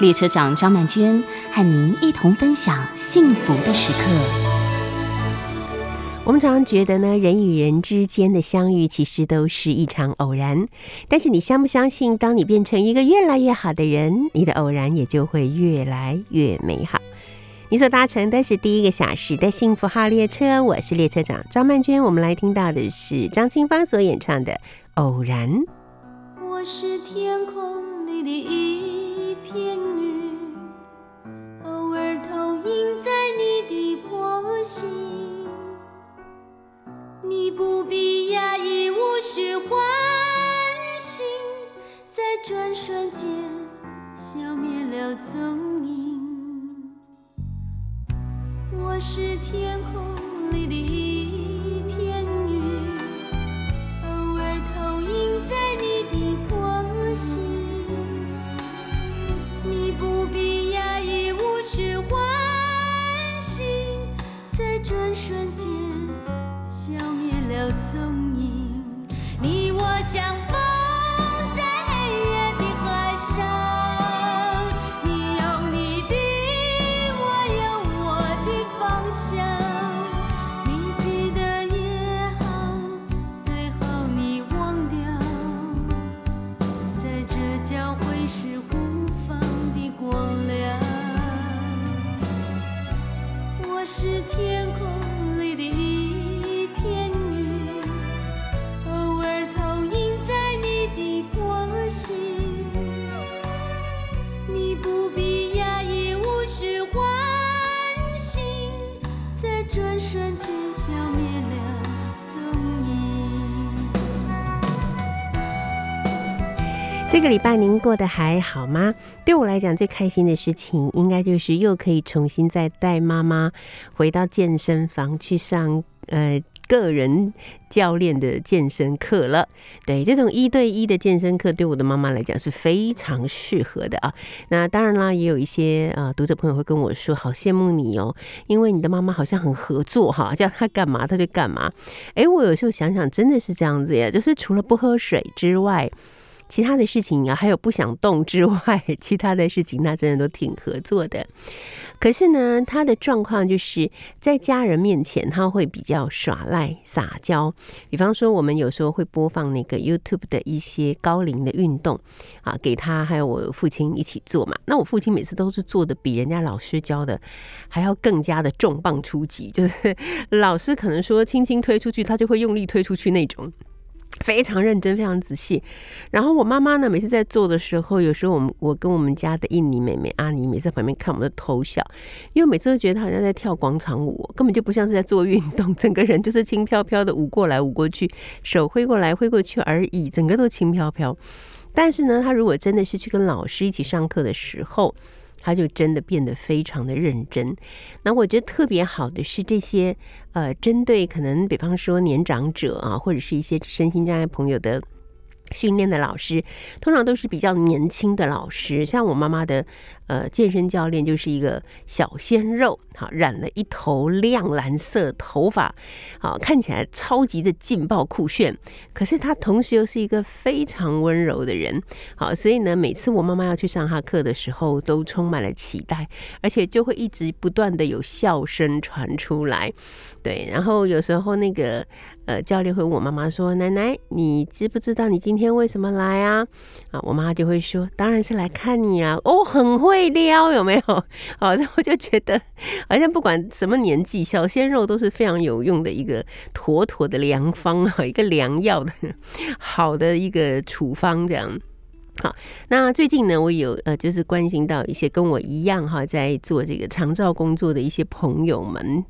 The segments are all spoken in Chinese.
列车长张曼娟和您一同分享幸福的时刻。我们常常觉得呢，人与人之间的相遇其实都是一场偶然。但是你相不相信，当你变成一个越来越好的人，你的偶然也就会越来越美好。你所搭乘的是第一个小时的幸福号列车，我是列车长张曼娟。我们来听到的是张清芳所演唱的《偶然》。我是天空里的一片映在你的波心。你不必压抑，无需欢喜，在转瞬间消灭了踪影。我是天空里的云这个礼拜您过得还好吗？对我来讲，最开心的事情应该就是又可以重新再带妈妈回到健身房去上呃。个人教练的健身课了，对这种一对一的健身课，对我的妈妈来讲是非常适合的啊。那当然啦，也有一些啊读者朋友会跟我说，好羡慕你哦，因为你的妈妈好像很合作哈，叫她干嘛她就干嘛。哎，我有时候想想，真的是这样子呀，就是除了不喝水之外。其他的事情啊，还有不想动之外，其他的事情那真的都挺合作的。可是呢，他的状况就是在家人面前他会比较耍赖撒娇。比方说，我们有时候会播放那个 YouTube 的一些高龄的运动啊，给他还有我父亲一起做嘛。那我父亲每次都是做的比人家老师教的还要更加的重磅出击，就是老师可能说轻轻推出去，他就会用力推出去那种。非常认真，非常仔细。然后我妈妈呢，每次在做的时候，有时候我们我跟我们家的印尼妹妹阿妮，每次在旁边看我们的偷笑，因为每次都觉得她好像在跳广场舞，根本就不像是在做运动，整个人就是轻飘飘的舞过来舞过去，手挥过来挥过去而已，整个都轻飘飘。但是呢，她如果真的是去跟老师一起上课的时候，他就真的变得非常的认真。那我觉得特别好的是这些呃，针对可能比方说年长者啊，或者是一些身心障碍朋友的。训练的老师通常都是比较年轻的老师，像我妈妈的呃健身教练就是一个小鲜肉，好染了一头亮蓝色头发，好看起来超级的劲爆酷炫。可是他同时又是一个非常温柔的人，好，所以呢，每次我妈妈要去上他课的时候，都充满了期待，而且就会一直不断的有笑声传出来。对，然后有时候那个呃教练会问我妈妈说：“奶奶，你知不知道你今天为什么来啊？”啊，我妈就会说：“当然是来看你啊！”哦，很会被撩，有没有？好，然后我就觉得好像不管什么年纪，小鲜肉都是非常有用的一个妥妥的良方啊，一个良药的好的一个处方这样。好，那最近呢，我有呃，就是关心到一些跟我一样哈，在做这个长照工作的一些朋友们，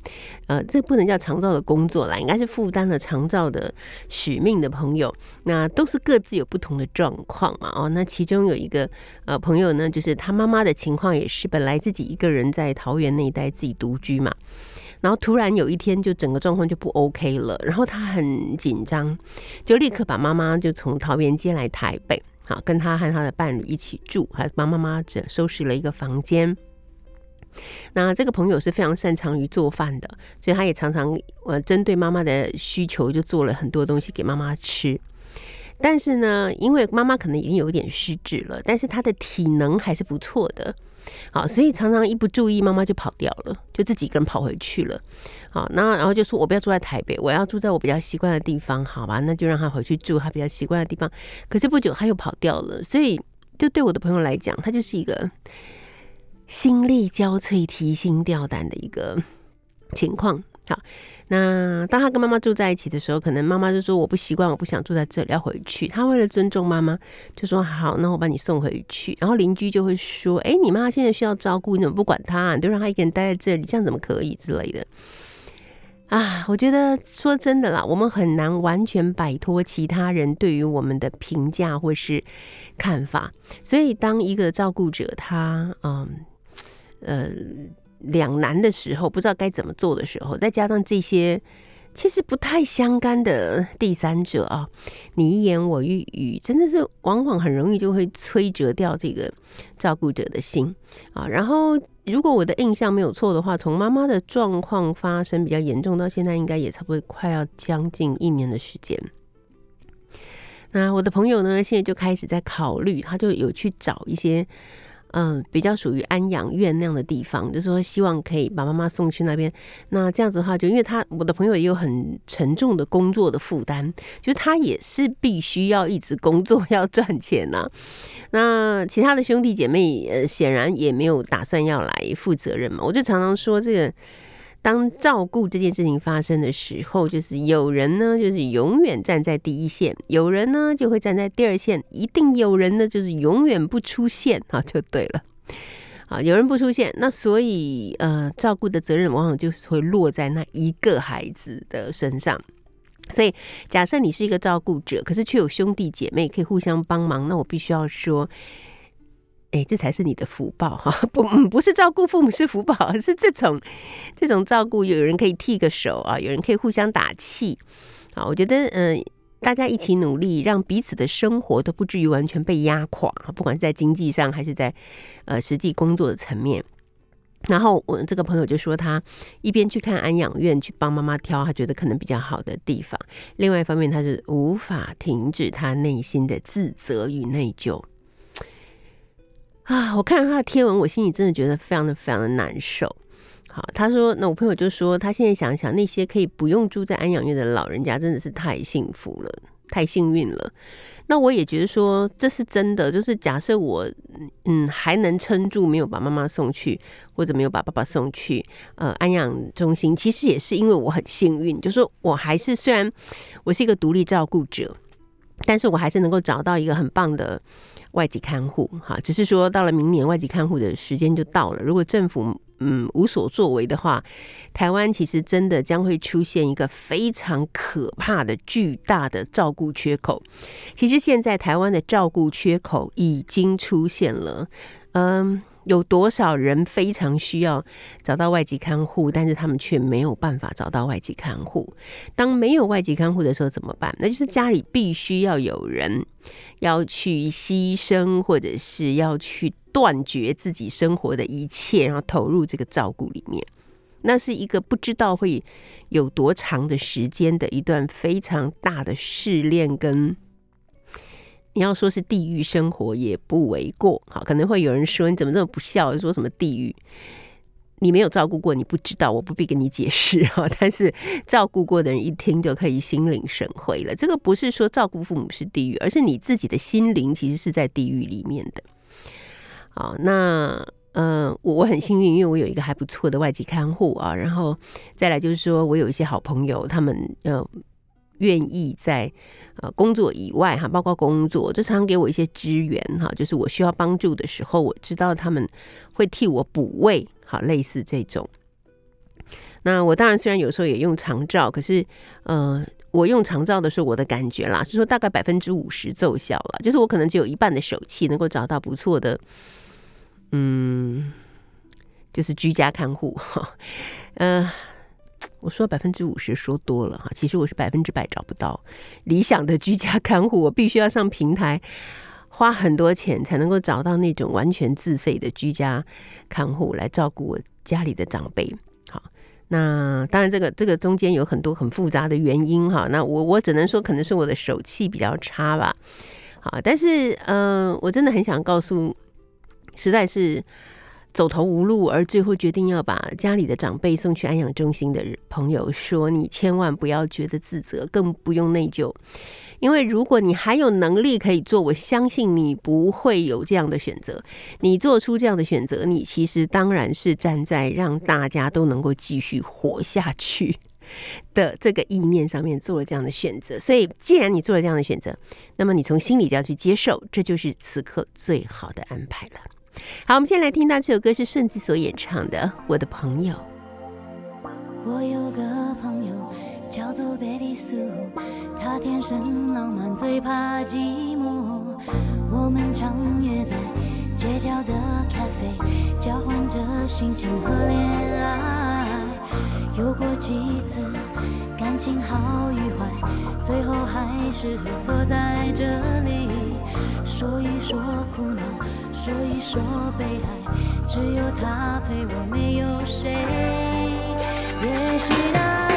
呃，这不能叫长照的工作啦，应该是负担了长照的使命的朋友，那都是各自有不同的状况嘛。哦，那其中有一个呃朋友呢，就是他妈妈的情况也是，本来自己一个人在桃园那一带自己独居嘛。然后突然有一天，就整个状况就不 OK 了，然后他很紧张，就立刻把妈妈就从桃园接来台北，好跟他和他的伴侣一起住，还帮妈妈整收拾了一个房间。那这个朋友是非常擅长于做饭的，所以他也常常呃针对妈妈的需求，就做了很多东西给妈妈吃。但是呢，因为妈妈可能已经有点失智了，但是她的体能还是不错的。好，所以常常一不注意，妈妈就跑掉了，就自己一个人跑回去了。好，那然后就说我不要住在台北，我要住在我比较习惯的地方，好吧？那就让他回去住他比较习惯的地方。可是不久他又跑掉了，所以就对我的朋友来讲，他就是一个心力交瘁、提心吊胆的一个情况。好。那当他跟妈妈住在一起的时候，可能妈妈就说我不习惯，我不想住在这里，要回去。他为了尊重妈妈，就说好，那我把你送回去。然后邻居就会说：“哎，你妈现在需要照顾，你怎么不管她？你就让她一个人待在这里，这样怎么可以之类的？”啊，我觉得说真的啦，我们很难完全摆脱其他人对于我们的评价或是看法。所以，当一个照顾者他嗯呃。两难的时候，不知道该怎么做的时候，再加上这些其实不太相干的第三者啊，你一言我一语，真的是往往很容易就会摧折掉这个照顾者的心啊。然后，如果我的印象没有错的话，从妈妈的状况发生比较严重到现在，应该也差不多快要将近一年的时间。那我的朋友呢，现在就开始在考虑，他就有去找一些。嗯，比较属于安养院那样的地方，就是说希望可以把妈妈送去那边。那这样子的话，就因为他我的朋友也有很沉重的工作的负担，就是他也是必须要一直工作 要赚钱呐。那其他的兄弟姐妹呃，显然也没有打算要来负责任嘛。我就常常说这个。当照顾这件事情发生的时候，就是有人呢，就是永远站在第一线；有人呢，就会站在第二线。一定有人呢，就是永远不出现啊，就对了。啊，有人不出现，那所以呃，照顾的责任往往就是会落在那一个孩子的身上。所以，假设你是一个照顾者，可是却有兄弟姐妹可以互相帮忙，那我必须要说。哎，这才是你的福报哈！不，不是照顾父母是福报，是这种这种照顾，有人可以替个手啊，有人可以互相打气啊。我觉得，嗯，大家一起努力，让彼此的生活都不至于完全被压垮，不管是在经济上还是在呃实际工作的层面。然后我这个朋友就说，他一边去看安养院，去帮妈妈挑他觉得可能比较好的地方；另外一方面，他是无法停止他内心的自责与内疚。啊！我看到他的贴文，我心里真的觉得非常的非常的难受。好，他说，那我朋友就说，他现在想想，那些可以不用住在安养院的老人家，真的是太幸福了，太幸运了。那我也觉得说，这是真的。就是假设我，嗯，还能撑住，没有把妈妈送去，或者没有把爸爸送去，呃，安养中心，其实也是因为我很幸运，就说我还是虽然我是一个独立照顾者，但是我还是能够找到一个很棒的。外籍看护，哈，只是说到了明年外籍看护的时间就到了。如果政府嗯无所作为的话，台湾其实真的将会出现一个非常可怕的巨大的照顾缺口。其实现在台湾的照顾缺口已经出现了，嗯。有多少人非常需要找到外籍看护，但是他们却没有办法找到外籍看护。当没有外籍看护的时候怎么办？那就是家里必须要有人要去牺牲，或者是要去断绝自己生活的一切，然后投入这个照顾里面。那是一个不知道会有多长的时间的一段非常大的试炼跟。你要说是地狱生活也不为过，好，可能会有人说你怎么这么不孝，说什么地狱？你没有照顾过，你不知道，我不必跟你解释 哈。但是照顾过的人一听就可以心领神会了。这个不是说照顾父母是地狱，而是你自己的心灵其实是在地狱里面的。好，那嗯，我我很幸运，因为我有一个还不错的外籍看护啊。然后再来就是说我有一些好朋友，他们呃。愿意在呃工作以外哈，包括工作，就常常给我一些支援哈，就是我需要帮助的时候，我知道他们会替我补位，好，类似这种。那我当然虽然有时候也用长照，可是呃，我用长照的时候，我的感觉啦是说大概百分之五十奏效了，就是我可能只有一半的手气能够找到不错的，嗯，就是居家看护哈，呃。我说百分之五十说多了哈，其实我是百分之百找不到理想的居家看护，我必须要上平台花很多钱才能够找到那种完全自费的居家看护来照顾我家里的长辈。好，那当然这个这个中间有很多很复杂的原因哈，那我我只能说可能是我的手气比较差吧。好，但是嗯，我真的很想告诉，实在是。走投无路，而最后决定要把家里的长辈送去安养中心的朋友说：“你千万不要觉得自责，更不用内疚，因为如果你还有能力可以做，我相信你不会有这样的选择。你做出这样的选择，你其实当然是站在让大家都能够继续活下去的这个意念上面做了这样的选择。所以，既然你做了这样的选择，那么你从心里就要去接受，这就是此刻最好的安排了。”好，我们先来听到这首歌是顺子所演唱的《我的朋友》。我有个朋友叫做贝利苏，他天生浪漫，最怕寂寞。我们常约在街角的咖啡，交换着心情和恋爱。有过几次感情好与坏，最后还是坐在这里说一说苦恼。说一说悲哀，只有他陪我，没有谁。也许那。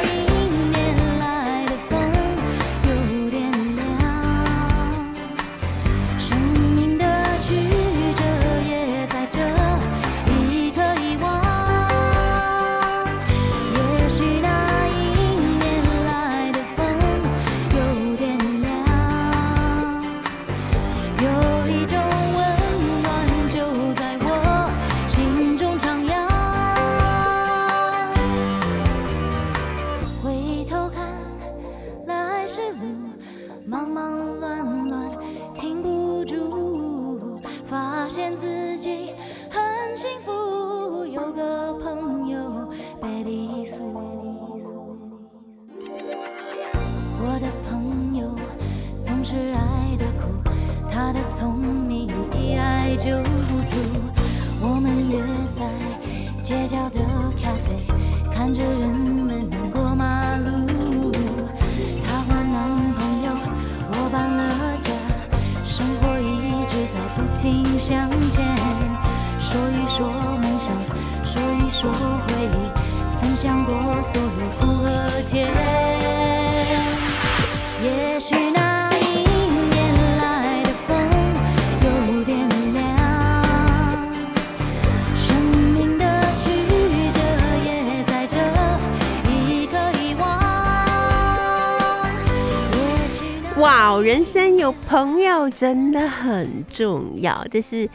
真的很重要，这是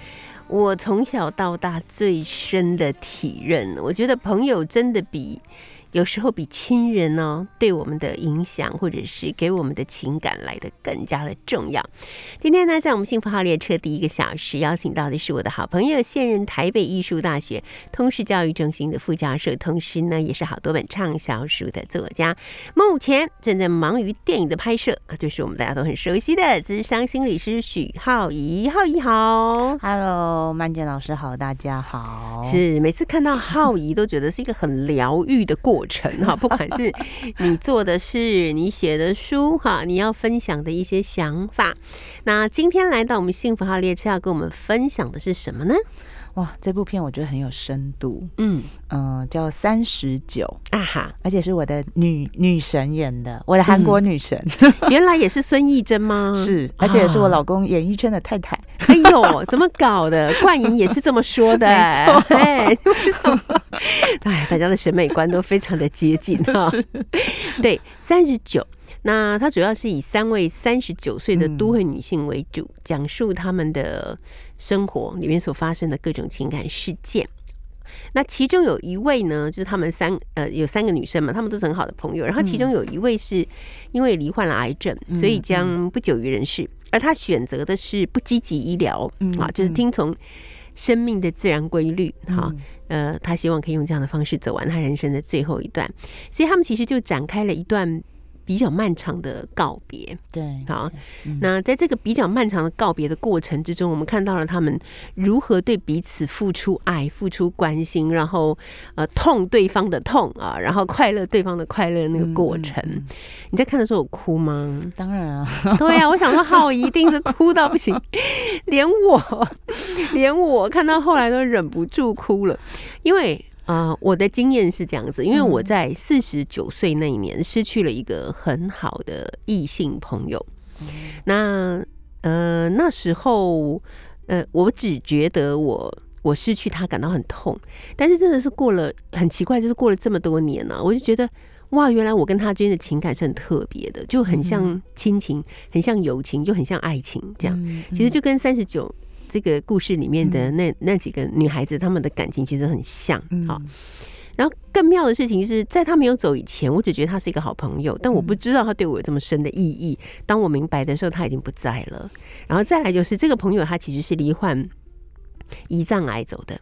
我从小到大最深的体认。我觉得朋友真的比。有时候比亲人呢对我们的影响，或者是给我们的情感来的更加的重要。今天呢，在我们幸福号列车第一个小时，邀请到的是我的好朋友，现任台北艺术大学通识教育中心的副教授，同时呢，也是好多本畅销书的作家。目前正在忙于电影的拍摄啊，就是我们大家都很熟悉的智商心理师许浩怡。浩怡好，Hello，曼健老师好，大家好。是每次看到浩怡，都觉得是一个很疗愈的过。过程哈，不管是 你做的事、你写的书哈，你要分享的一些想法。那今天来到我们幸福号列车，要跟我们分享的是什么呢？哇，这部片我觉得很有深度，嗯嗯，叫三十九啊哈，而且是我的女女神演的，我的韩国女神，原来也是孙艺珍吗？是，而且也是我老公演艺圈的太太。哎呦，怎么搞的？冠莹也是这么说的，哎，为什么？哎，大家的审美观都非常的接近哈。对，三十九。那它主要是以三位三十九岁的都会女性为主，讲述她们的生活里面所发生的各种情感事件。那其中有一位呢，就是他们三呃有三个女生嘛，她们都是很好的朋友。然后其中有一位是因为罹患了癌症，所以将不久于人世。而她选择的是不积极医疗，啊，就是听从生命的自然规律，哈，呃，她希望可以用这样的方式走完她人生的最后一段。所以他们其实就展开了一段。比较漫长的告别，对，好，那在这个比较漫长的告别的过程之中，我们看到了他们如何对彼此付出爱、付出关心，然后呃痛对方的痛啊，然后快乐对方的快乐那个过程。你在看的时候有哭吗？当然啊，对呀，我想说浩一定是哭到不行，连我 连我看到后来都忍不住哭了，因为。啊，我的经验是这样子，因为我在四十九岁那一年失去了一个很好的异性朋友。那呃那时候，呃，我只觉得我我失去他感到很痛，但是真的是过了很奇怪，就是过了这么多年了，我就觉得哇，原来我跟他之间的情感是很特别的，就很像亲情，很像友情，又很像爱情这样。其实就跟三十九。这个故事里面的那那几个女孩子，她们的感情其实很像。好，然后更妙的事情是在她没有走以前，我只觉得她是一个好朋友，但我不知道她对我有这么深的意义。当我明白的时候，她已经不在了。然后再来就是这个朋友，她其实是罹患胰脏癌走的，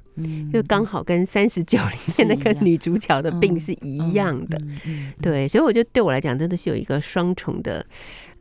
就刚好跟三十九里面那个女主角的病是一样的。对，所以我觉得对我来讲，真的是有一个双重的。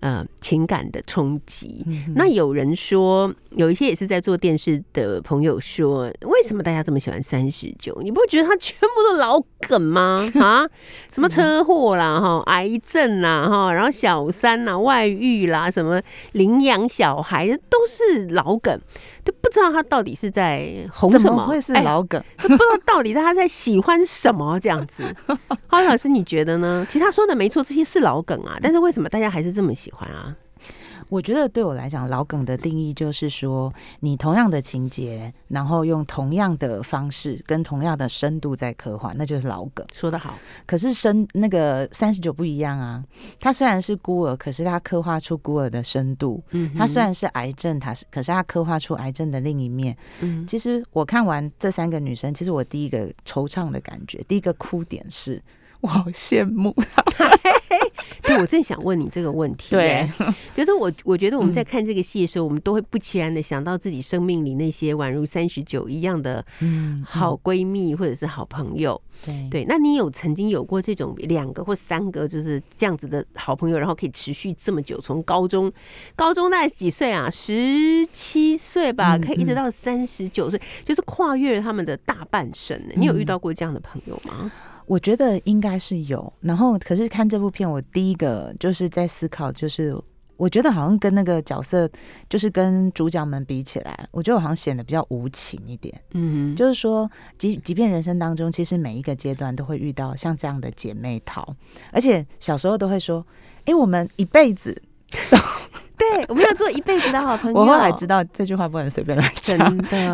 呃，情感的冲击。那有人说，有一些也是在做电视的朋友说，为什么大家这么喜欢三十九？你不觉得他全部都老梗吗？啊，什么车祸啦，哈，癌症啦，哈，然后小三啦，外遇啦，什么领养小孩，都是老梗。就不知道他到底是在红什么，会是老梗，不知道到底他在喜欢什么这样子。花老师，你觉得呢？其实他说的没错，这些是老梗啊，但是为什么大家还是这么喜欢啊？我觉得对我来讲，老梗的定义就是说，你同样的情节，然后用同样的方式跟同样的深度在刻画，那就是老梗。说得好。可是深那个三十九不一样啊，他虽然是孤儿，可是他刻画出孤儿的深度。嗯。他虽然是癌症，他是可是他刻画出癌症的另一面。嗯。其实我看完这三个女生，其实我第一个惆怅的感觉，第一个哭点是。我好羡慕他，对我正想问你这个问题。对，就是我我觉得我们在看这个戏的时候，我们都会不其然的想到自己生命里那些宛如三十九一样的好闺蜜或者是好朋友。对对，那你有曾经有过这种两个或三个就是这样子的好朋友，然后可以持续这么久，从高中高中大概几岁啊？十七岁吧，可以一直到三十九岁，就是跨越了他们的大半生。你有遇到过这样的朋友吗？我觉得应该是有，然后可是看这部片，我第一个就是在思考，就是我觉得好像跟那个角色，就是跟主角们比起来，我觉得我好像显得比较无情一点。嗯，就是说，即即便人生当中，其实每一个阶段都会遇到像这样的姐妹淘，而且小时候都会说，哎，我们一辈子，对，我们要做一辈子的好朋友。我后来知道这句话不能随便乱讲，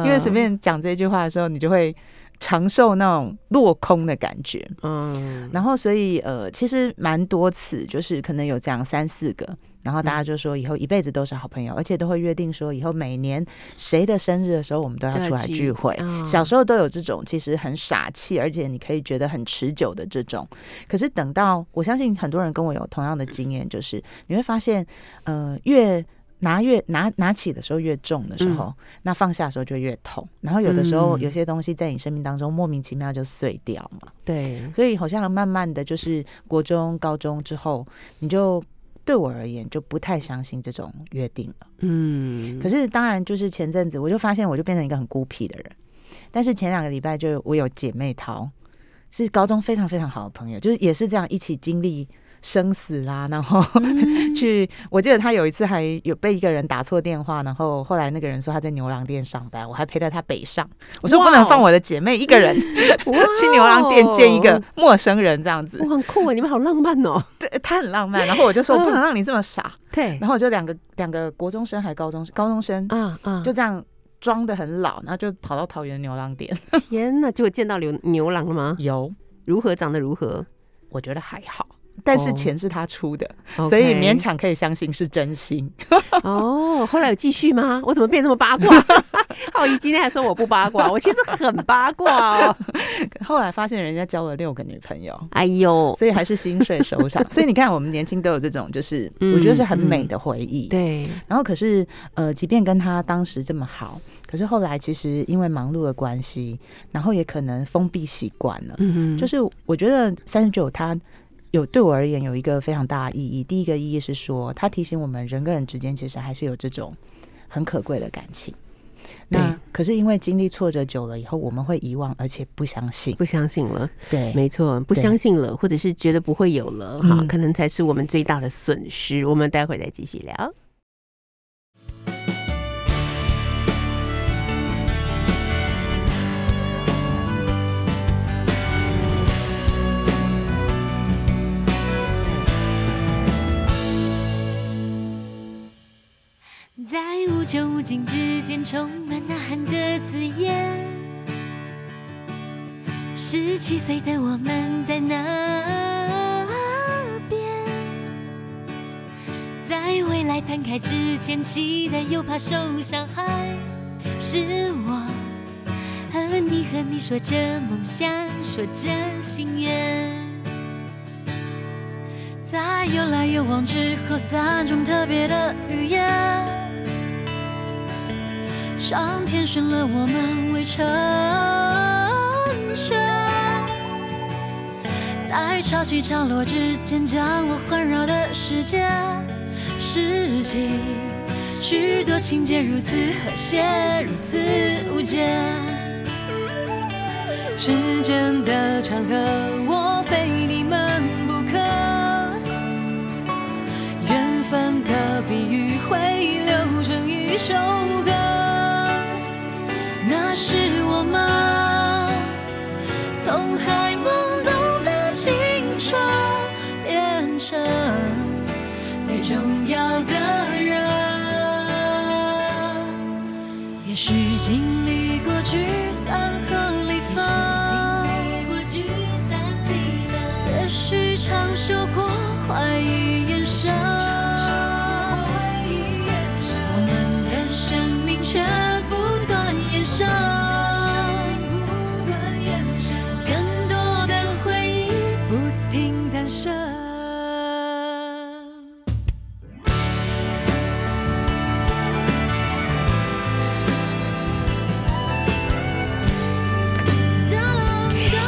因为随便讲这句话的时候，你就会。长寿那种落空的感觉，嗯，然后所以呃，其实蛮多次，就是可能有这样三四个，然后大家就说以后一辈子都是好朋友，而且都会约定说以后每年谁的生日的时候，我们都要出来聚会。小时候都有这种其实很傻气，而且你可以觉得很持久的这种。可是等到我相信很多人跟我有同样的经验，就是你会发现，呃，越拿越拿拿起的时候越重的时候，那放下的时候就越痛。然后有的时候有些东西在你生命当中莫名其妙就碎掉嘛。对，所以好像慢慢的就是国中、高中之后，你就对我而言就不太相信这种约定了。嗯。可是当然就是前阵子我就发现我就变成一个很孤僻的人。但是前两个礼拜就我有姐妹淘，是高中非常非常好的朋友，就是也是这样一起经历。生死啦，然后 去，我记得他有一次还有被一个人打错电话，然后后来那个人说他在牛郎店上班，我还陪着他北上。我说不能放我的姐妹一个人 去牛郎店见一个陌生人这样子。很酷啊，你们好浪漫哦。对他很浪漫，然后我就说我不能让你这么傻。对，然后我就两个两个国中生还高中高中生，嗯嗯，就这样装的很老，然后就跑到桃园牛郎店。天哪，结果见到牛牛郎了吗？有，如何长得如何？我觉得还好。但是钱是他出的，所以勉强可以相信是真心。哦，后来有继续吗？我怎么变这么八卦？浩怡今天还说我不八卦，我其实很八卦哦。后来发现人家交了六个女朋友，哎呦，所以还是心碎收场。所以你看，我们年轻都有这种，就是我觉得是很美的回忆。对。然后可是，呃，即便跟他当时这么好，可是后来其实因为忙碌的关系，然后也可能封闭习惯了。嗯嗯。就是我觉得三十九他。有对我而言有一个非常大的意义。第一个意义是说，它提醒我们人跟人之间其实还是有这种很可贵的感情。那可是因为经历挫折久了以后，我们会遗忘，而且不相信，不相信了。对，没错，不相信了，或者是觉得不会有了，哈，可能才是我们最大的损失。我们待会再继续聊。在无穷无尽之间，充满呐喊的字眼。十七岁的我们在那边，在未来摊开之前，期待又怕受伤害。是我和你，和你说着梦想，说着心愿。在有来有往之后，三种特别的语言。上天选了我们为成全，在潮起潮落之间，将我环绕的世界，拾起许多情节，如此和谐，如此无间。时间的长河，我非你们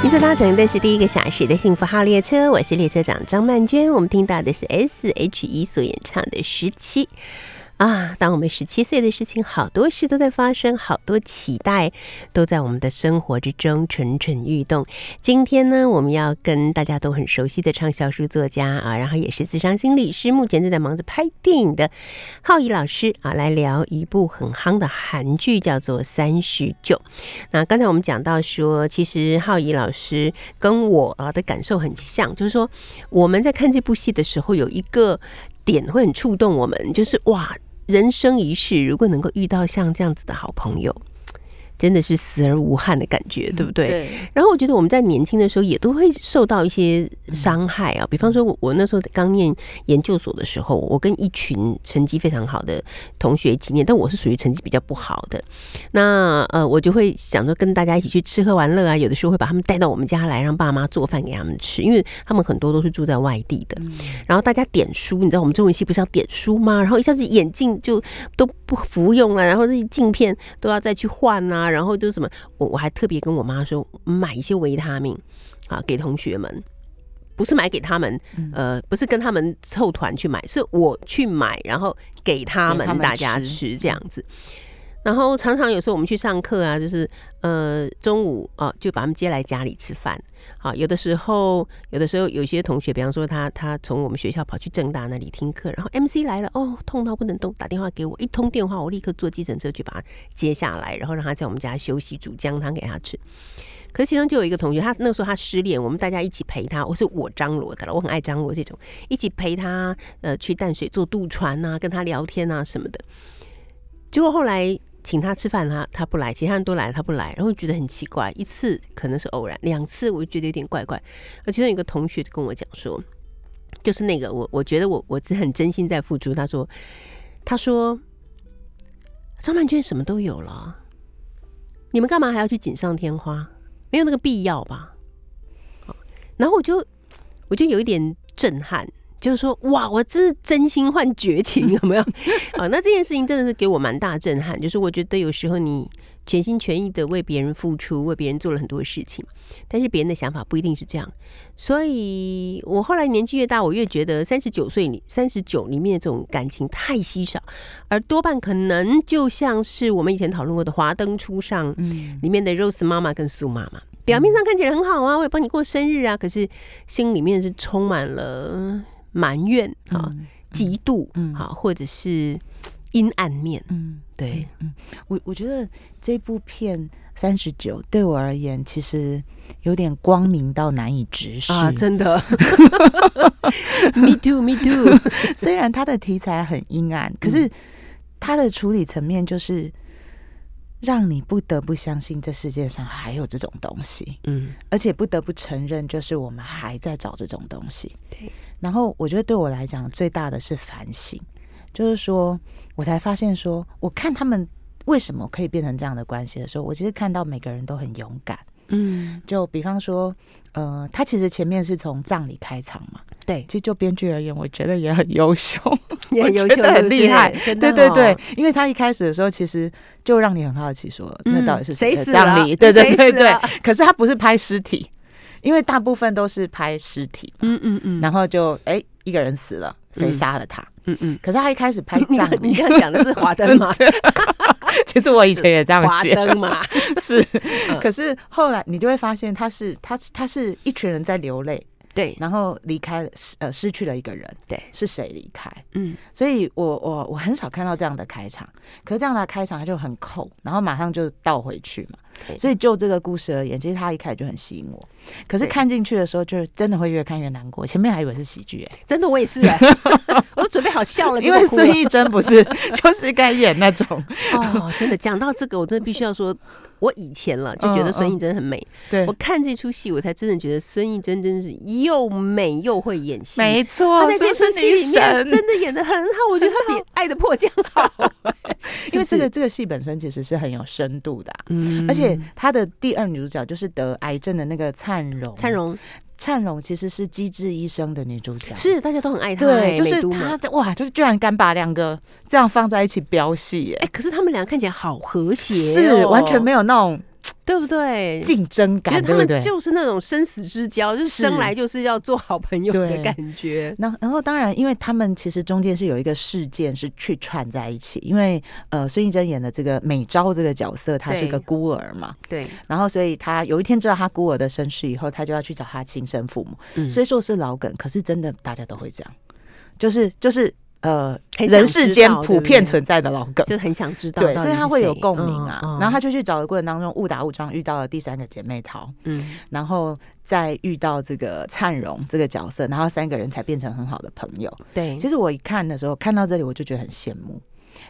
一坐搭乘的是第一个小时的幸福号列车，我是列车长张曼娟。我们听到的是 S H E 所演唱的《十七》。啊，当我们十七岁的事情，好多事都在发生，好多期待都在我们的生活之中蠢蠢欲动。今天呢，我们要跟大家都很熟悉的畅销书作家啊，然后也是智商心理师，目前正在忙着拍电影的浩怡老师啊，来聊一部很夯的韩剧，叫做《三十九》。那刚才我们讲到说，其实浩怡老师跟我啊的感受很像，就是说我们在看这部戏的时候，有一个点会很触动我们，就是哇。人生一世，如果能够遇到像这样子的好朋友。真的是死而无憾的感觉，对不对？然后我觉得我们在年轻的时候也都会受到一些伤害啊。比方说，我我那时候刚念研究所的时候，我跟一群成绩非常好的同学一起念，但我是属于成绩比较不好的。那呃，我就会想着跟大家一起去吃喝玩乐啊。有的时候会把他们带到我们家来，让爸妈做饭给他们吃，因为他们很多都是住在外地的。然后大家点书，你知道我们中文系不是要点书吗？然后一下子眼镜就都不服用啊，然后这些镜片都要再去换啊。然后就是什么，我我还特别跟我妈说，买一些维他命啊，给同学们，不是买给他们，呃，不是跟他们凑团去买，是我去买，然后给他们大家吃这样子。然后常常有时候我们去上课啊，就是呃中午哦就把他们接来家里吃饭。好，有的时候有的时候有些同学，比方说他他从我们学校跑去正大那里听课，然后 MC 来了哦，痛到不能动，打电话给我，一通电话我立刻坐计程车去把他接下来，然后让他在我们家休息，煮姜汤给他吃。可是其中就有一个同学，他那时候他失恋，我们大家一起陪他，我是我张罗的了，我很爱张罗这种，一起陪他呃去淡水坐渡船啊，跟他聊天啊什么的。结果后来。请他吃饭，他他不来；其他人都来，他不来，然后觉得很奇怪。一次可能是偶然，两次我就觉得有点怪怪。而其中有个同学就跟我讲说，就是那个我，我觉得我我是很真心在付出。他说，他说张曼娟什么都有了，你们干嘛还要去锦上添花？没有那个必要吧？然后我就我就有一点震撼，就是说哇，我这是真心换绝情，有没有？啊，那这件事情真的是给我蛮大震撼，就是我觉得有时候你。全心全意的为别人付出，为别人做了很多事情，但是别人的想法不一定是这样。所以我后来年纪越大，我越觉得三十九岁里三十九里面的这种感情太稀少，而多半可能就像是我们以前讨论过的《华灯初上》里面的 Rose 妈妈跟苏妈妈，表面上看起来很好啊，我也帮你过生日啊，可是心里面是充满了埋怨啊、嫉妒啊，或者是。阴暗面，嗯，对，嗯，我我觉得这部片三十九对我而言，其实有点光明到难以直视啊，真的。Me too, me too。虽然它的题材很阴暗，可是它的处理层面就是让你不得不相信这世界上还有这种东西，嗯，而且不得不承认，就是我们还在找这种东西。对，然后我觉得对我来讲，最大的是反省。就是说，我才发现说，我看他们为什么可以变成这样的关系的时候，我其实看到每个人都很勇敢。嗯，就比方说，呃，他其实前面是从葬礼开场嘛。对，其实就编剧而言，我觉得也很优秀，也很优秀，很厉害。对对对，因为他一开始的时候，其实就让你很好奇，说那到底是谁死葬礼？对对对对。可是他不是拍尸体，因为大部分都是拍尸体。嗯嗯嗯。然后就哎，一个人死了，谁杀了他？嗯嗯，可是他一开始拍 葬礼，你刚刚讲的是华灯吗？其实我以前也这样写，华灯嘛，是。可是后来你就会发现，他是他他是一群人在流泪。对，然后离开了，呃，失去了一个人。对，是谁离开？嗯，所以我我我很少看到这样的开场，可是这样的开场他就很扣，然后马上就倒回去嘛。所以就这个故事而言，其实他一开始就很吸引我，可是看进去的时候，就真的会越看越难过。前面还以为是喜剧，哎，真的我也是，哎，我都准备好笑了，因为孙艺珍不是 就是该演那种。哦，真的讲到这个，我真的必须要说。我以前了就觉得孙艺珍很美，对。我看这出戏，我才真的觉得孙艺珍真是又美又会演戏，没错，她在这出戏里面真的演的很好，我觉得她比《爱的迫降》好，因为这个这个戏本身其实是很有深度的，嗯，而且她的第二女主角就是得癌症的那个灿荣，灿荣。灿荣其实是《机智医生》的女主角，是大家都很爱她。对，就是她，哇，就是居然敢把两个这样放在一起飙戏，哎，可是他们俩看起来好和谐，是完全没有那种。对不对？竞争感，他们就是那种生死之交，就是生来就是要做好朋友的感觉。那然后当然，因为他们其实中间是有一个事件是去串在一起，因为呃，孙艺珍演的这个美昭这个角色，她是个孤儿嘛，对。然后所以她有一天知道她孤儿的身世以后，她就要去找她亲生父母。虽说是老梗，可是真的大家都会这样，就是就是。呃，人世间普遍存在的老梗，就很想知道，对，所以他会有共鸣啊。然后他就去找的过程当中，误打误撞遇到了第三个姐妹淘，嗯，然后再遇到这个灿荣这个角色，然后三个人才变成很好的朋友。对，其实我一看的时候，看到这里我就觉得很羡慕，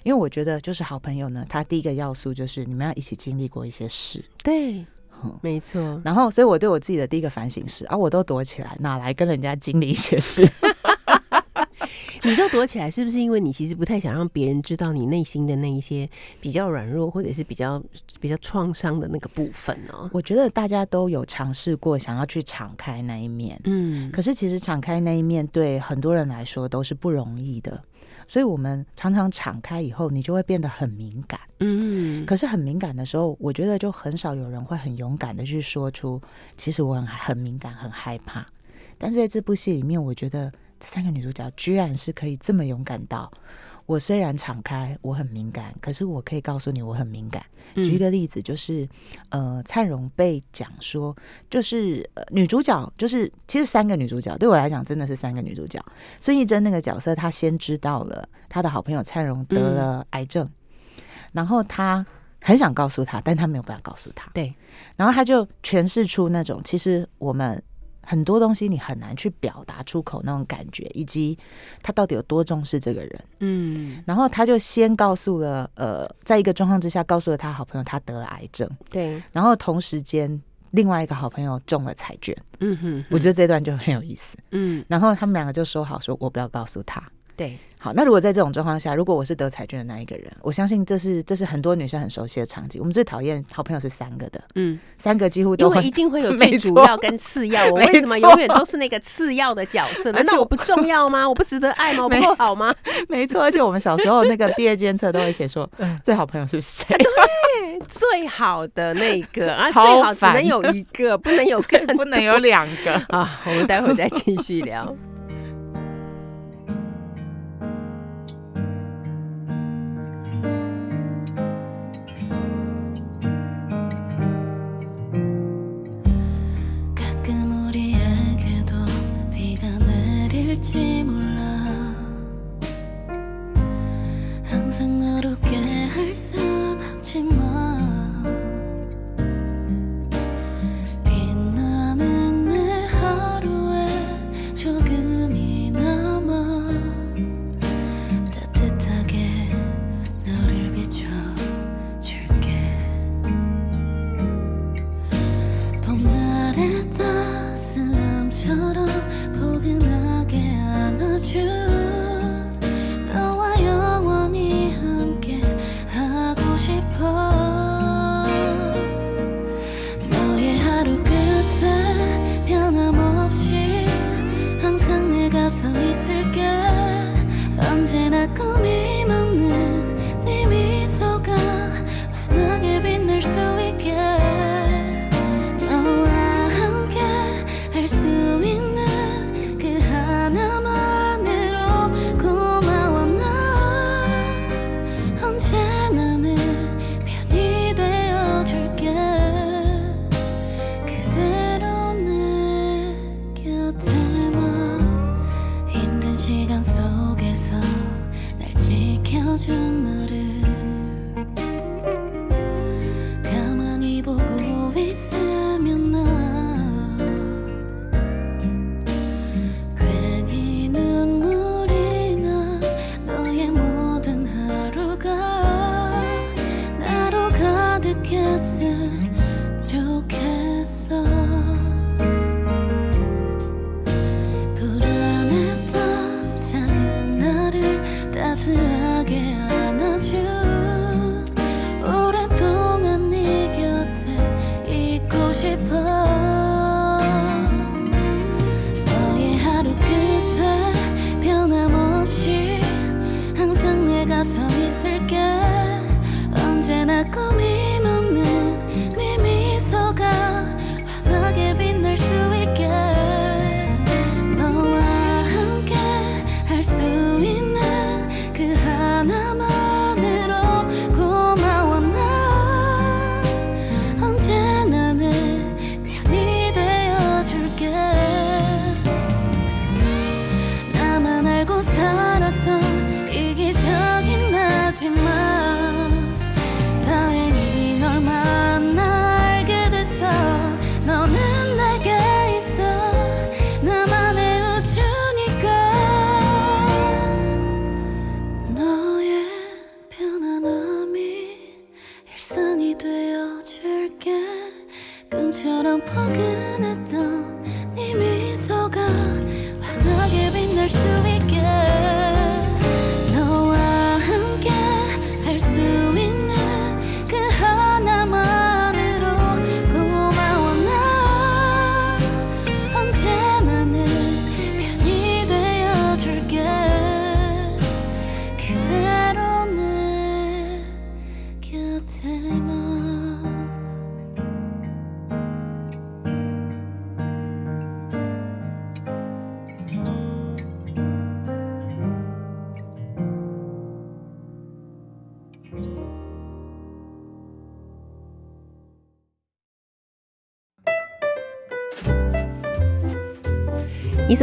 因为我觉得就是好朋友呢，他第一个要素就是你们要一起经历过一些事。对，没错。然后，所以我对我自己的第一个反省是啊，我都躲起来，哪来跟人家经历一些事？你都躲起来，是不是因为你其实不太想让别人知道你内心的那一些比较软弱，或者是比较比较创伤的那个部分呢？我觉得大家都有尝试过想要去敞开那一面，嗯，可是其实敞开那一面对很多人来说都是不容易的，所以我们常常敞开以后，你就会变得很敏感，嗯，可是很敏感的时候，我觉得就很少有人会很勇敢的去说出，其实我很很敏感，很害怕。但是在这部戏里面，我觉得。三个女主角居然是可以这么勇敢到，我虽然敞开，我很敏感，可是我可以告诉你我很敏感。举一个例子，就是呃，灿荣被讲说，就是呃，女主角就是其实三个女主角对我来讲真的是三个女主角。孙艺珍那个角色，她先知道了她的好朋友灿荣得了癌症，然后她很想告诉他，但她没有办法告诉他。对，然后她就诠释出那种其实我们。很多东西你很难去表达出口那种感觉，以及他到底有多重视这个人。嗯，然后他就先告诉了，呃，在一个状况之下，告诉了他好朋友他得了癌症。对，然后同时间另外一个好朋友中了彩券。嗯哼，我觉得这段就很有意思。嗯，然后他们两个就说好，说我不要告诉他。对。好，那如果在这种状况下，如果我是得彩券的那一个人，我相信这是这是很多女生很熟悉的场景。我们最讨厌好朋友是三个的，嗯，三个几乎都会一定会有 最主要跟次要。我为什么永远都是那个次要的角色？难道我不重要吗？我不值得爱吗？我不够好吗？没错，而且我们小时候那个毕业监测都会写说，最好朋友是谁？对，最好的那个啊，最好只能有一个，不能有更，不能有两个啊。我们待会再继续聊。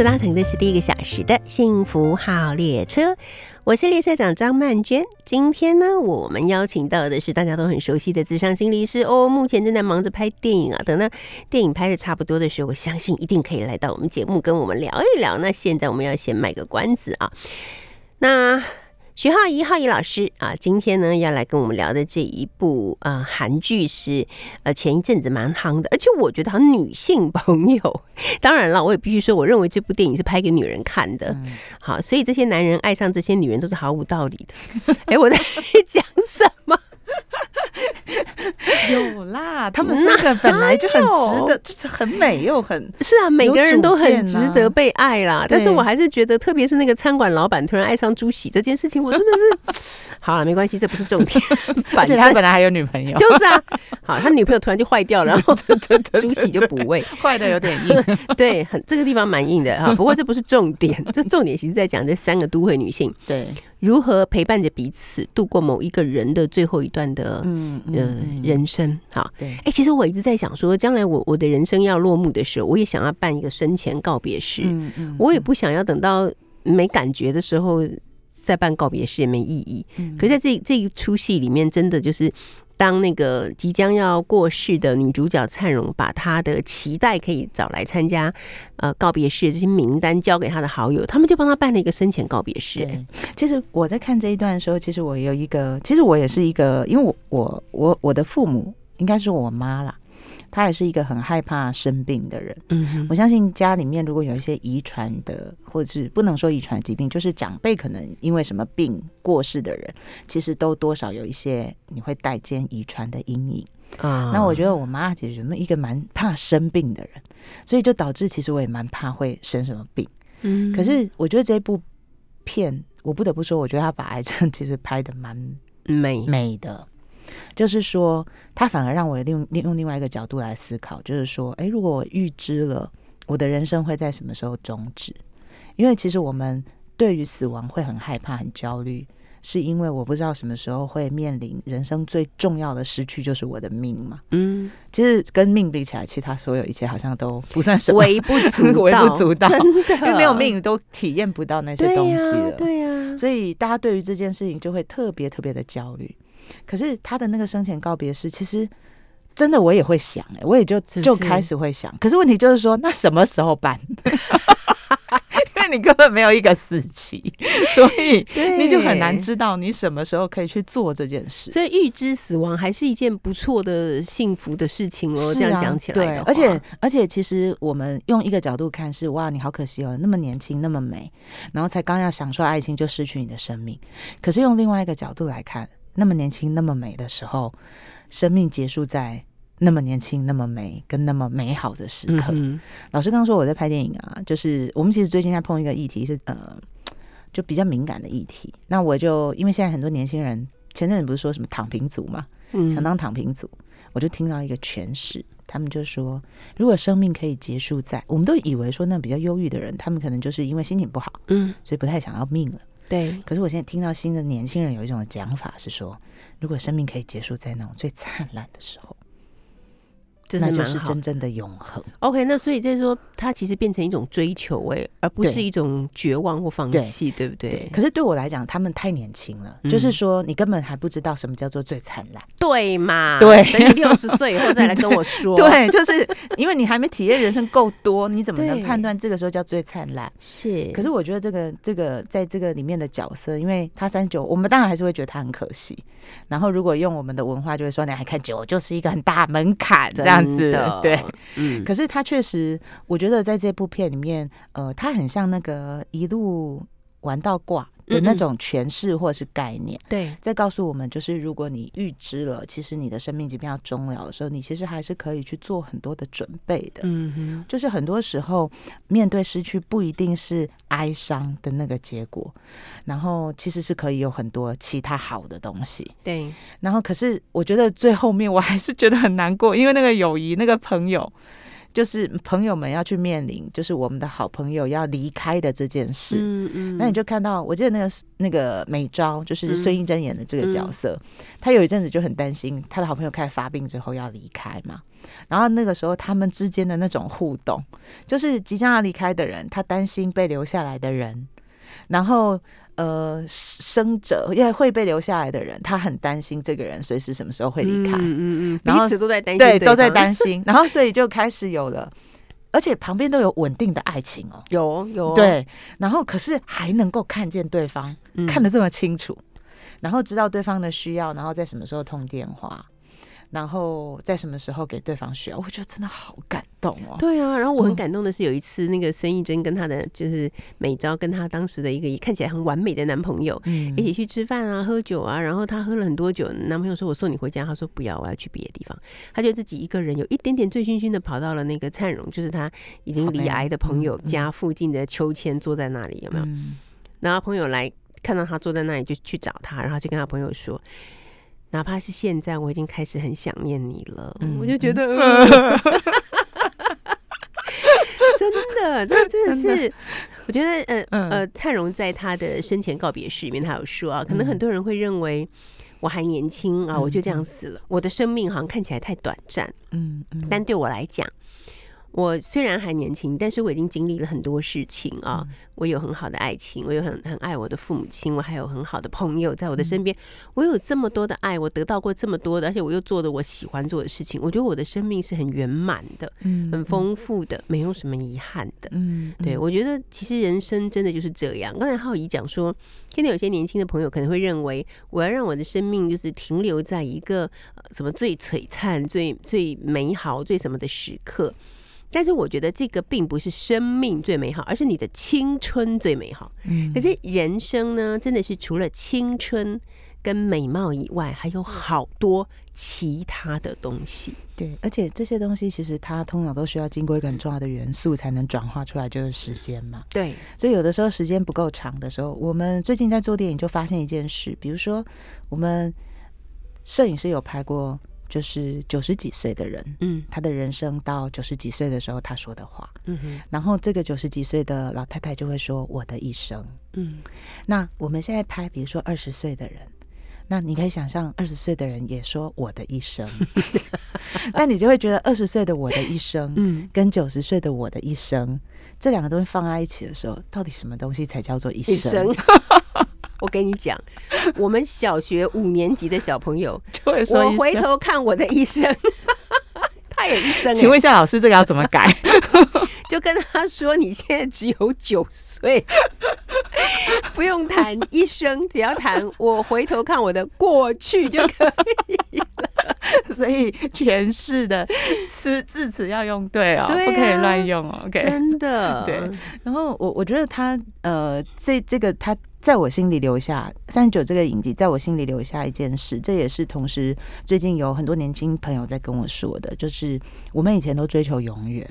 所搭乘的是第一个小时的幸福号列车，我是列车长张曼娟。今天呢，我们邀请到的是大家都很熟悉的智商心理师哦，目前正在忙着拍电影啊。等到电影拍的差不多的时候，我相信一定可以来到我们节目跟我们聊一聊。那现在我们要先卖个关子啊，那。徐浩怡，浩怡老师啊，今天呢要来跟我们聊的这一部呃韩剧是呃前一阵子蛮夯的，而且我觉得好像女性朋友，当然了，我也必须说，我认为这部电影是拍给女人看的，好，所以这些男人爱上这些女人都是毫无道理的。哎，我在讲什么？有啦，他们三个本来就很值得，就是很美又很 是啊，每个人都很值得被爱啦。但是我还是觉得，特别是那个餐馆老板突然爱上朱喜这件事情，我真的是好了，没关系，这不是重点。反正他本来还有女朋友，就是啊，好，他女朋友突然就坏掉了，然后朱喜就补位，坏的有点硬，对，很这个地方蛮硬的哈。不过这不是重点，这重点其实在讲这三个都会女性，对。如何陪伴着彼此度过某一个人的最后一段的嗯呃人生？好，对，哎，其实我一直在想说，将来我我的人生要落幕的时候，我也想要办一个生前告别式。嗯嗯，我也不想要等到没感觉的时候再办告别式，也没意义。嗯，可在这这一出戏里面，真的就是。当那个即将要过世的女主角灿荣把她的期待可以找来参加呃告别式这些名单交给她的好友，他们就帮她办了一个生前告别式。其实我在看这一段的时候，其实我有一个，其实我也是一个，因为我我我我的父母应该是我妈啦。他也是一个很害怕生病的人。嗯，我相信家里面如果有一些遗传的，或者是不能说遗传疾病，就是长辈可能因为什么病过世的人，其实都多少有一些你会带兼遗传的阴影啊。那我觉得我妈其实一个蛮怕生病的人，所以就导致其实我也蛮怕会生什么病。嗯，可是我觉得这部片，我不得不说，我觉得他把癌症其实拍的蛮美美的。就是说，他反而让我另另用另外一个角度来思考，就是说，哎，如果我预知了我的人生会在什么时候终止，因为其实我们对于死亡会很害怕、很焦虑，是因为我不知道什么时候会面临人生最重要的失去，就是我的命嘛。嗯，其实跟命比起来，其他所有一切好像都不算什么，微不足微不足道，真的，因为没有命都体验不到那些东西了。对呀，所以大家对于这件事情就会特别特别的焦虑。可是他的那个生前告别式，其实真的我也会想，哎，我也就就开始会想。可是问题就是说，那什么时候办？因为你根本没有一个死期，所以你就很难知道你什么时候可以去做这件事。所以预知死亡还是一件不错的幸福的事情哦。这样讲起来，对，而且而且其实我们用一个角度看是哇，你好可惜哦，那么年轻，那么美，然后才刚要享受爱情就失去你的生命。可是用另外一个角度来看。那么年轻、那么美的时候，生命结束在那么年轻、那么美跟那么美好的时刻。老师刚刚说我在拍电影啊，就是我们其实最近在碰一个议题，是呃，就比较敏感的议题。那我就因为现在很多年轻人前阵子不是说什么躺平族嘛，想当躺平族，我就听到一个诠释，他们就说，如果生命可以结束在，我们都以为说那比较忧郁的人，他们可能就是因为心情不好，嗯，所以不太想要命了。对，可是我现在听到新的年轻人有一种讲法是说，如果生命可以结束在那种最灿烂的时候。那就是真正的永恒。OK，那所以就是说，它其实变成一种追求，哎，而不是一种绝望或放弃，对不对？可是对我来讲，他们太年轻了，就是说，你根本还不知道什么叫做最灿烂，对嘛？对，等你六十岁以后再来跟我 说。对，就是因为你还没体验人生够多，你怎么能判断这个时候叫最灿烂？是。可是我觉得这个这个在这个里面的角色，因为他三十九，我们当然还是会觉得他很可惜。然后如果用我们的文化，就会说你还看九，就是一个很大门槛这样。样子 对，嗯，可是他确实，我觉得在这部片里面，呃，他很像那个一路玩到挂。的那种诠释或是概念，对，在告诉我们，就是如果你预知了，其实你的生命即便要终了的时候，你其实还是可以去做很多的准备的。嗯哼，就是很多时候面对失去，不一定是哀伤的那个结果，然后其实是可以有很多其他好的东西。对，然后可是我觉得最后面我还是觉得很难过，因为那个友谊，那个朋友。就是朋友们要去面临，就是我们的好朋友要离开的这件事。嗯嗯，那你就看到，我记得那个那个美昭，就是孙艺珍演的这个角色，他有一阵子就很担心他的好朋友开始发病之后要离开嘛。然后那个时候他们之间的那种互动，就是即将要离开的人，他担心被留下来的人，然后。呃，生者也会被留下来的人，他很担心这个人随时什么时候会离开，嗯嗯嗯，彼此都在担心，对，都在担心，然后所以就开始有了而且旁边都有稳定的爱情哦，有有。对，然后可是还能够看见对方，看得这么清楚，然后知道对方的需要，然后在什么时候通电话。然后在什么时候给对方需要？我觉得真的好感动哦。对啊，然后我很感动的是有一次，那个孙艺珍跟她的就是美昭跟她当时的一个看起来很完美的男朋友，一起去吃饭啊、喝酒啊。然后她喝了很多酒，男朋友说：“我送你回家。”她说：“不要，我要去别的地方。”她就自己一个人有一点点醉醺醺的跑到了那个灿荣，就是她已经离癌的朋友家附近的秋千，坐在那里有没有？然后朋友来看到她坐在那里，就去找她，然后就跟他朋友说。哪怕是现在，我已经开始很想念你了。我就觉得 真的，这真的是，我觉得，呃呃，灿荣在他的生前告别式里面，他有说啊，可能很多人会认为我还年轻啊，我就这样死了，我的生命好像看起来太短暂。嗯嗯，但对我来讲。我虽然还年轻，但是我已经经历了很多事情啊！我有很好的爱情，我有很很爱我的父母亲，我还有很好的朋友在我的身边。我有这么多的爱，我得到过这么多的，而且我又做的我喜欢做的事情。我觉得我的生命是很圆满的，嗯，很丰富的，没有什么遗憾的。嗯，对，我觉得其实人生真的就是这样。刚才浩怡讲说，现在有些年轻的朋友可能会认为，我要让我的生命就是停留在一个什么最璀璨、最最美好、最什么的时刻。但是我觉得这个并不是生命最美好，而是你的青春最美好。嗯，可是人生呢，真的是除了青春跟美貌以外，还有好多其他的东西。对，而且这些东西其实它通常都需要经过一个很重要的元素才能转化出来，就是时间嘛。对，所以有的时候时间不够长的时候，我们最近在做电影就发现一件事，比如说我们摄影师有拍过。就是九十几岁的人，嗯，他的人生到九十几岁的时候，他说的话，嗯哼，然后这个九十几岁的老太太就会说我的一生，嗯，那我们现在拍，比如说二十岁的人，那你可以想象二十岁的人也说我的一生，那你就会觉得二十岁的我的一生，嗯，跟九十岁的我的一生，这两个东西放在一起的时候，到底什么东西才叫做一生？我跟你讲，我们小学五年级的小朋友 就会说：“我回头看我的一生，他也一生。”请问一下老师，这个要怎么改？就跟他说：“你现在只有九岁，不用谈一生，只要谈我回头看我的过去就可以了。”所以诠释的词字词要用对哦，不可以乱用哦。OK，真的对。然后我我觉得他呃，这这个他。在我心里留下三十九这个影集，在我心里留下一件事，这也是同时最近有很多年轻朋友在跟我说的，就是我们以前都追求永远。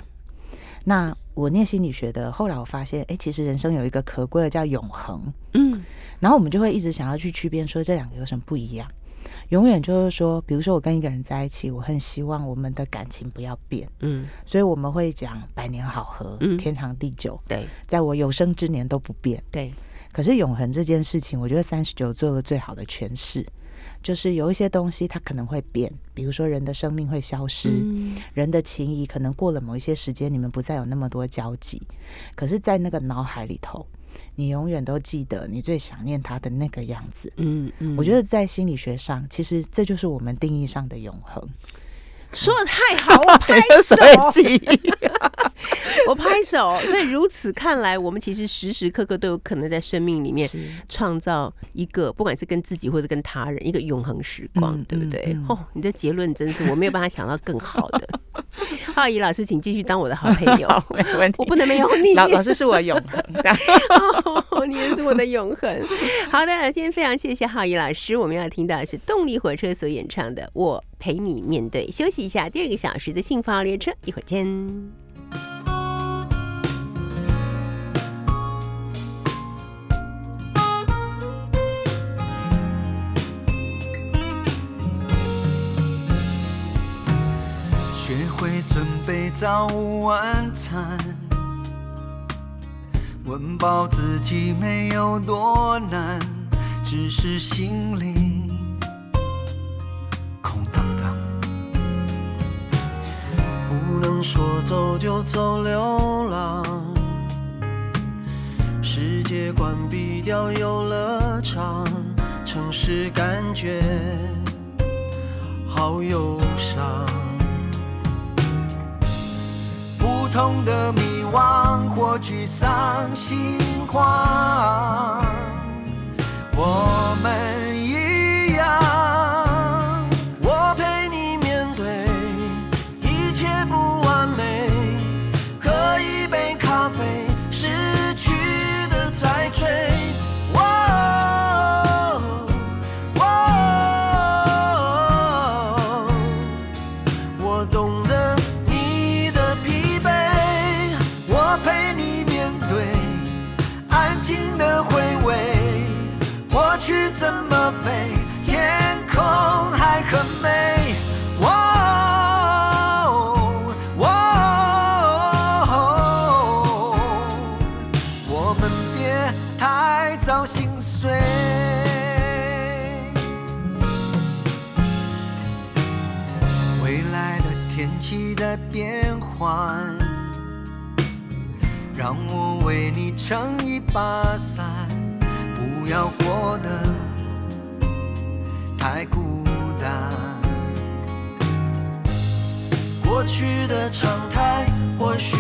那我念心理学的，后来我发现，哎，其实人生有一个可贵的叫永恒。嗯，然后我们就会一直想要去区别，说这两个有什么不一样？永远就是说，比如说我跟一个人在一起，我很希望我们的感情不要变。嗯，所以我们会讲百年好合，天长地久。对，在我有生之年都不变。对。可是永恒这件事情，我觉得三十九做了最好的诠释，就是有一些东西它可能会变，比如说人的生命会消失，人的情谊可能过了某一些时间，你们不再有那么多交集。可是，在那个脑海里头，你永远都记得你最想念他的那个样子。嗯嗯，我觉得在心理学上，其实这就是我们定义上的永恒。说的太好，我拍手，我拍手。所以如此看来，我们其实时时刻刻都有可能在生命里面创造一个，不管是跟自己或者跟他人，一个永恒时光，对不对？哦，你的结论真是我没有办法想到更好的。浩怡老师，请继续当我的好朋友，没问题。我不能没有你，老老师是我永恒，哦，你也是我的永恒。好的，今天非常谢谢浩怡老师。我们要听到的是动力火车所演唱的《我陪你面对》。休息一下，第二个小时的幸福号列车，一会儿见。早午晚餐，温饱自己没有多难，只是心里空荡荡。不能说走就走，流浪。世界关闭掉游乐场，城市感觉好忧伤。痛的迷惘或沮丧心慌。我们把伞不要活得太孤单。过去的常态或许